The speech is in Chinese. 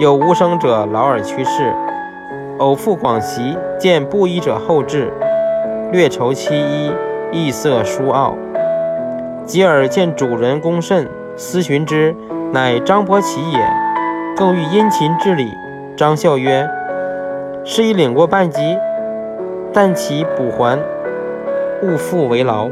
有无生者劳而去世，偶赴广西，见布衣者后至，略筹其衣，意色殊傲，及尔见主人公甚，思寻之，乃张伯奇也，更欲殷勤致礼，张笑曰，是已领过半级，但其补还，勿复为劳。